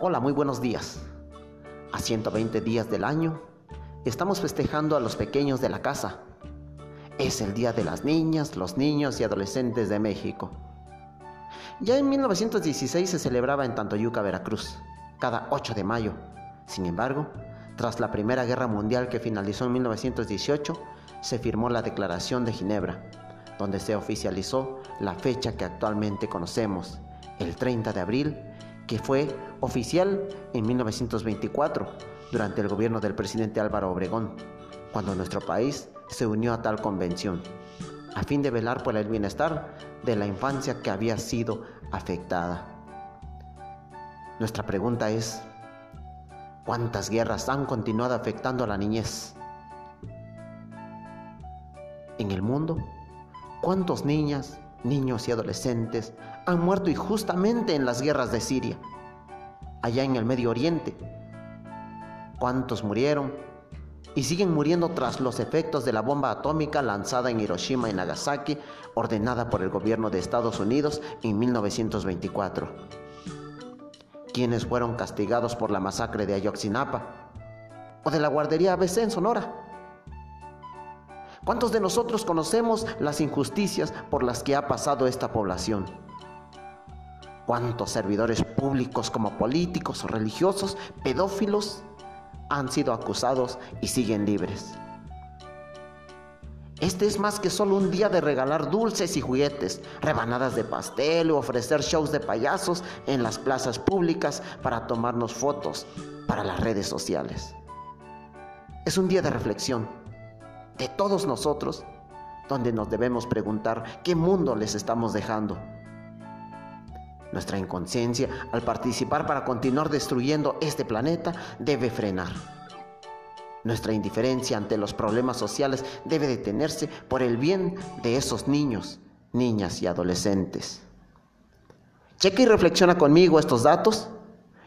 Hola, muy buenos días. A 120 días del año, estamos festejando a los pequeños de la casa. Es el Día de las Niñas, los Niños y Adolescentes de México. Ya en 1916 se celebraba en Tantoyuca, Veracruz, cada 8 de mayo. Sin embargo, tras la Primera Guerra Mundial que finalizó en 1918, se firmó la Declaración de Ginebra, donde se oficializó la fecha que actualmente conocemos, el 30 de abril que fue oficial en 1924 durante el gobierno del presidente Álvaro Obregón, cuando nuestro país se unió a tal convención, a fin de velar por el bienestar de la infancia que había sido afectada. Nuestra pregunta es, ¿cuántas guerras han continuado afectando a la niñez? En el mundo, ¿cuántos niñas, niños y adolescentes han muerto injustamente en las guerras de Siria, allá en el Medio Oriente. ¿Cuántos murieron? Y siguen muriendo tras los efectos de la bomba atómica lanzada en Hiroshima y Nagasaki, ordenada por el gobierno de Estados Unidos en 1924. ¿Quiénes fueron castigados por la masacre de Ayotzinapa? ¿O de la guardería ABC en Sonora? ¿Cuántos de nosotros conocemos las injusticias por las que ha pasado esta población? ¿Cuántos servidores públicos como políticos o religiosos, pedófilos, han sido acusados y siguen libres? Este es más que solo un día de regalar dulces y juguetes, rebanadas de pastel o ofrecer shows de payasos en las plazas públicas para tomarnos fotos para las redes sociales. Es un día de reflexión de todos nosotros donde nos debemos preguntar qué mundo les estamos dejando nuestra inconsciencia, al participar para continuar destruyendo este planeta, debe frenar. Nuestra indiferencia ante los problemas sociales debe detenerse por el bien de esos niños, niñas y adolescentes. Checa y reflexiona conmigo estos datos.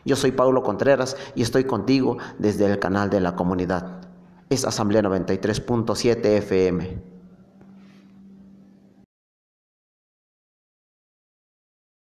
Yo soy Paulo Contreras y estoy contigo desde el canal de la comunidad. Es Asamblea 93.7 FM.